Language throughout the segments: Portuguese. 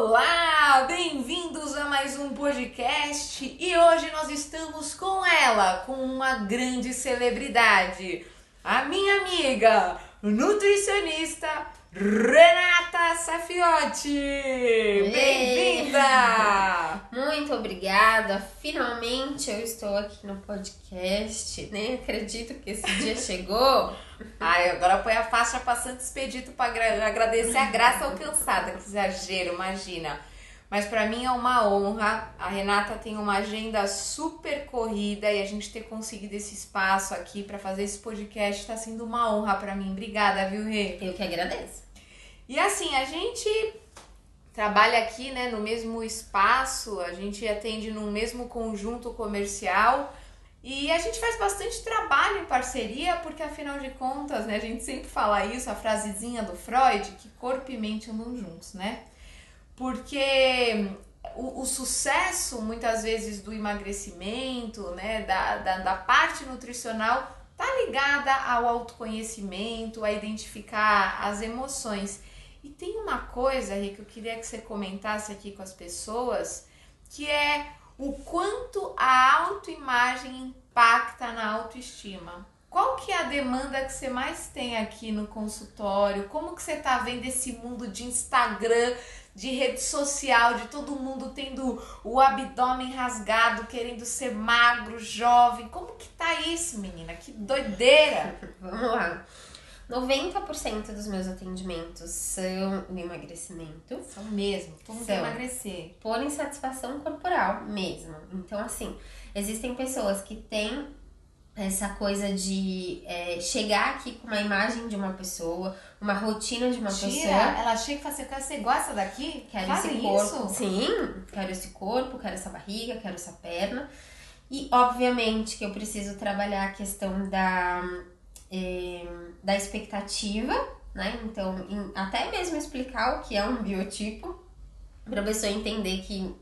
Olá, bem-vindos a mais um podcast e hoje nós estamos com ela, com uma grande celebridade, a minha amiga, nutricionista Renata Safiotti. Bem-vinda! Obrigada. Finalmente eu estou aqui no podcast. Nem acredito que esse dia chegou. Ai, agora põe a faixa passando expedito para agradecer a graça alcançada. Que exagero, imagina. Mas para mim é uma honra. A Renata tem uma agenda super corrida e a gente ter conseguido esse espaço aqui para fazer esse podcast está sendo uma honra para mim. Obrigada, viu, Rê? Eu que agradeço. E assim, a gente trabalha aqui, né, no mesmo espaço, a gente atende no mesmo conjunto comercial. E a gente faz bastante trabalho em parceria, porque afinal de contas, né, a gente sempre fala isso, a frasezinha do Freud, que corpo e mente andam juntos, né? Porque o, o sucesso, muitas vezes, do emagrecimento, né, da, da, da parte nutricional, tá ligada ao autoconhecimento, a identificar as emoções. E tem uma coisa, Rick, que eu queria que você comentasse aqui com as pessoas, que é o quanto a autoimagem impacta na autoestima. Qual que é a demanda que você mais tem aqui no consultório? Como que você tá vendo esse mundo de Instagram, de rede social, de todo mundo tendo o abdômen rasgado, querendo ser magro, jovem? Como que tá isso, menina? Que doideira! Vamos lá. 90% dos meus atendimentos são de emagrecimento. São mesmo, como são emagrecer. Por insatisfação corporal mesmo. Então, assim, existem pessoas que têm essa coisa de é, chegar aqui com uma imagem de uma pessoa, uma rotina de uma Tira, pessoa. Ela chega e fala assim, você gosta daqui? Quero Fazem esse corpo. isso? Sim, quero esse corpo, quero essa barriga, quero essa perna. E obviamente que eu preciso trabalhar a questão da é, da expectativa, né? Então, em, até mesmo explicar o que é um biotipo, para a pessoa entender que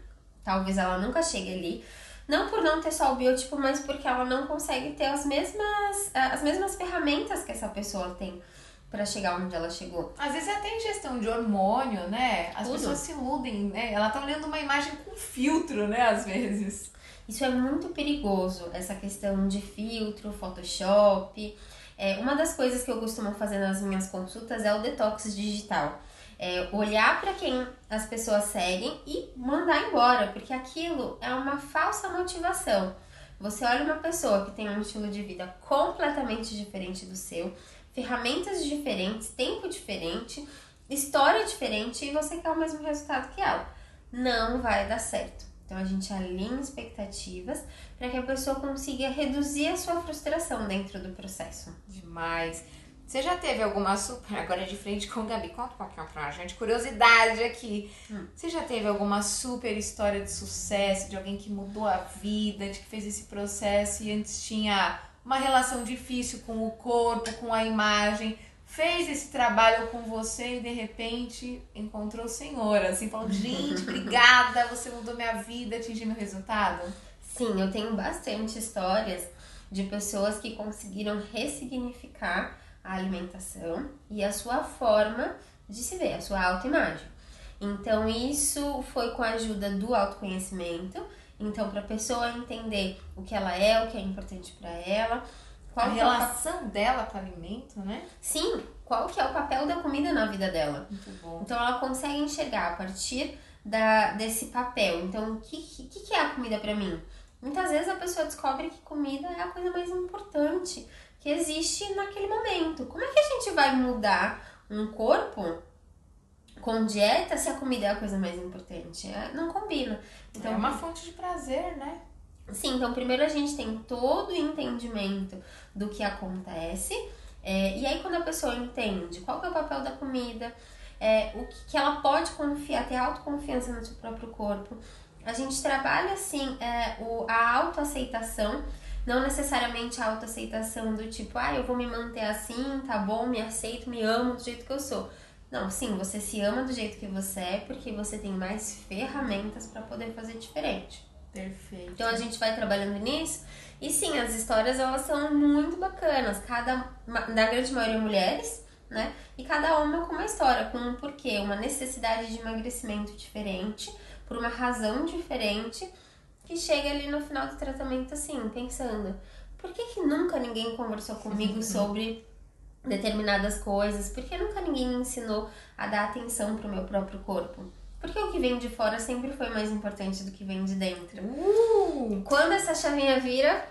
talvez ela nunca chegue ali. Não por não ter só o biotipo, mas porque ela não consegue ter as mesmas, as mesmas ferramentas que essa pessoa tem para chegar onde ela chegou. Às vezes até em gestão de hormônio, né? As Tudo. pessoas se iludem, né? Ela tá olhando uma imagem com filtro, né? Às vezes. Isso é muito perigoso, essa questão de filtro, Photoshop. É, uma das coisas que eu costumo fazer nas minhas consultas é o detox digital. É olhar para quem as pessoas seguem e mandar embora, porque aquilo é uma falsa motivação. Você olha uma pessoa que tem um estilo de vida completamente diferente do seu, ferramentas diferentes, tempo diferente, história diferente e você quer o mesmo resultado que ela. Não vai dar certo. Então a gente alinha expectativas para que a pessoa consiga reduzir a sua frustração dentro do processo. Demais. Você já teve alguma super. Agora de frente com o Gabi, conta um pouquinho pra gente. Curiosidade aqui. Hum. Você já teve alguma super história de sucesso, de alguém que mudou a vida, de que fez esse processo e antes tinha uma relação difícil com o corpo, com a imagem, fez esse trabalho com você e de repente encontrou o Senhor, assim, falou: gente, obrigada, você mudou minha vida, atingiu meu resultado? Sim, eu tenho bastante histórias de pessoas que conseguiram ressignificar a alimentação e a sua forma de se ver, a sua autoimagem. Então, isso foi com a ajuda do autoconhecimento. Então, para a pessoa entender o que ela é, o que é importante para ela, qual a é relação dela com o alimento, né? Sim, qual que é o papel da comida na vida dela. Muito bom. Então ela consegue enxergar a partir da, desse papel. Então, o que, que, que é a comida pra mim? Muitas vezes a pessoa descobre que comida é a coisa mais importante que existe naquele momento. Como é que a gente vai mudar um corpo com dieta se a comida é a coisa mais importante? É, não combina. Então, é uma fonte de prazer, né? Sim, então primeiro a gente tem todo o entendimento do que acontece. é, e aí quando a pessoa entende qual é o papel da comida, é, o que, que ela pode confiar, ter autoconfiança no seu próprio corpo. A gente trabalha assim é, o, a autoaceitação, não necessariamente a autoaceitação do tipo, ah, eu vou me manter assim, tá bom, me aceito, me amo do jeito que eu sou. Não, sim, você se ama do jeito que você é, porque você tem mais ferramentas para poder fazer diferente. Perfeito. Então a gente vai trabalhando nisso. E sim, as histórias elas são muito bacanas. Cada, na grande maioria mulheres, né? E cada uma com uma história, com um porquê, uma necessidade de emagrecimento diferente, por uma razão diferente, que chega ali no final do tratamento assim, pensando, por que, que nunca ninguém conversou comigo sobre determinadas coisas? Por que nunca ninguém me ensinou a dar atenção pro meu próprio corpo? Porque o que vem de fora sempre foi mais importante do que vem de dentro. Uh! Quando essa chavinha vira,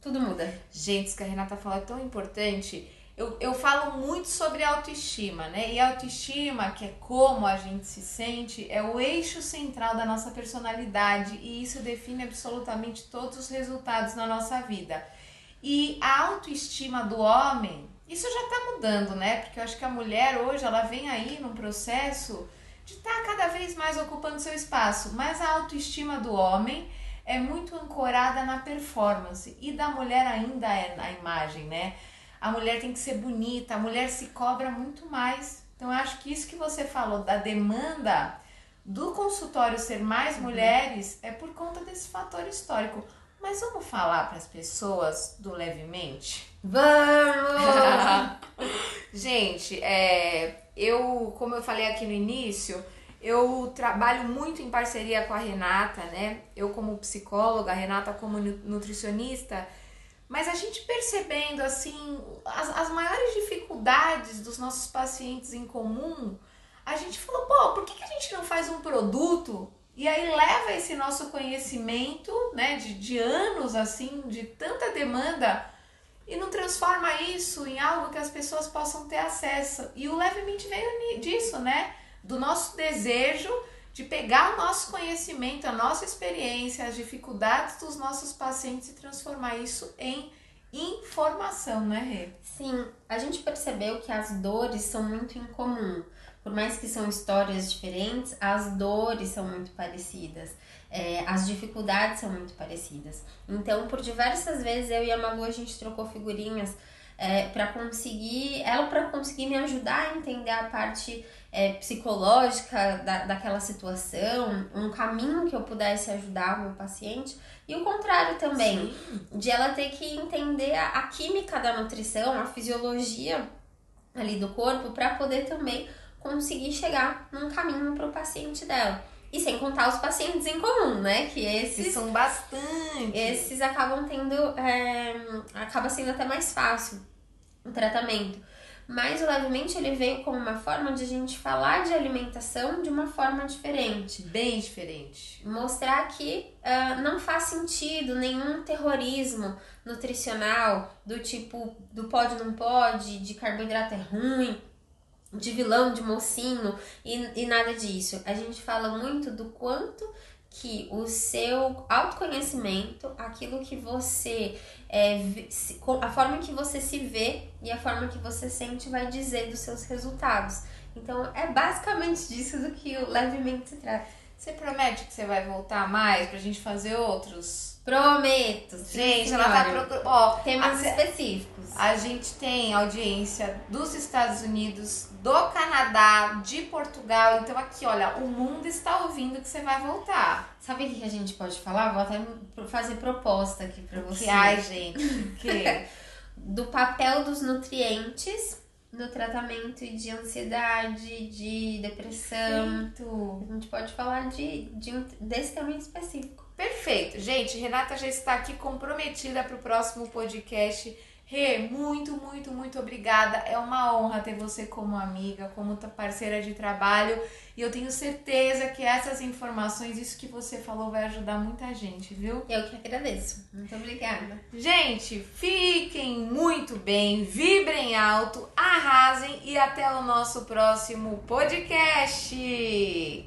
tudo muda. Gente, isso que a Renata falou é tão importante. Eu, eu falo muito sobre autoestima, né? E autoestima, que é como a gente se sente, é o eixo central da nossa personalidade e isso define absolutamente todos os resultados na nossa vida. E a autoestima do homem, isso já tá mudando, né? Porque eu acho que a mulher hoje, ela vem aí num processo de estar tá cada vez mais ocupando seu espaço, mas a autoestima do homem é muito ancorada na performance e da mulher ainda é na imagem, né? A mulher tem que ser bonita, a mulher se cobra muito mais. Então eu acho que isso que você falou da demanda do consultório ser mais uhum. mulheres é por conta desse fator histórico. Mas vamos falar para as pessoas do levemente? Vamos! Gente, é, eu, como eu falei aqui no início, eu trabalho muito em parceria com a Renata, né? Eu como psicóloga, a Renata como nutricionista, mas a gente percebendo assim as, as maiores dificuldades dos nossos pacientes em comum, a gente falou, pô, por que, que a gente não faz um produto e aí leva esse nosso conhecimento, né, de, de anos assim, de tanta demanda e não transforma isso em algo que as pessoas possam ter acesso. E o levemente veio disso, né? Do nosso desejo de pegar o nosso conhecimento, a nossa experiência, as dificuldades dos nossos pacientes e transformar isso em informação, né, Rê? Sim, a gente percebeu que as dores são muito incomum. Por mais que são histórias diferentes, as dores são muito parecidas é, as dificuldades são muito parecidas. Então, por diversas vezes, eu e a Malu, a gente trocou figurinhas é, para conseguir, ela para conseguir me ajudar a entender a parte é, psicológica da, daquela situação, um caminho que eu pudesse ajudar o meu paciente, e o contrário também, Sim. de ela ter que entender a, a química da nutrição, a fisiologia ali do corpo, para poder também conseguir chegar num caminho para o paciente dela. E sem contar os pacientes em comum, né? Que esses. são bastante. Esses acabam tendo. É, acaba sendo até mais fácil o tratamento. Mas o levemente ele veio como uma forma de a gente falar de alimentação de uma forma diferente. Bem diferente. Mostrar que uh, não faz sentido nenhum terrorismo nutricional do tipo do pode não pode, de carboidrato é ruim, de vilão, de mocinho e, e nada disso. A gente fala muito do quanto que o seu autoconhecimento, aquilo que você é, a forma que você se vê e a forma que você sente vai dizer dos seus resultados. Então é basicamente disso do que o levemente se trata. Você promete que você vai voltar mais pra gente fazer outros Prometo. Gente, ela tá procurando. Ó, temas a, específicos. A gente tem audiência dos Estados Unidos, do Canadá, de Portugal. Então, aqui, olha, o mundo está ouvindo que você vai voltar. Sabe o que a gente pode falar? Vou até fazer proposta aqui pra você. Que, ai, gente. Que? do papel dos nutrientes no tratamento de ansiedade, de depressão. Perfeito. A gente pode falar de, de um, desse tema específico. Perfeito. Gente, Renata já está aqui comprometida para o próximo podcast. Rê, muito, muito, muito obrigada. É uma honra ter você como amiga, como parceira de trabalho. E eu tenho certeza que essas informações, isso que você falou, vai ajudar muita gente, viu? Eu que agradeço. Muito obrigada. Gente, fiquem muito bem, vibrem alto, arrasem e até o nosso próximo podcast.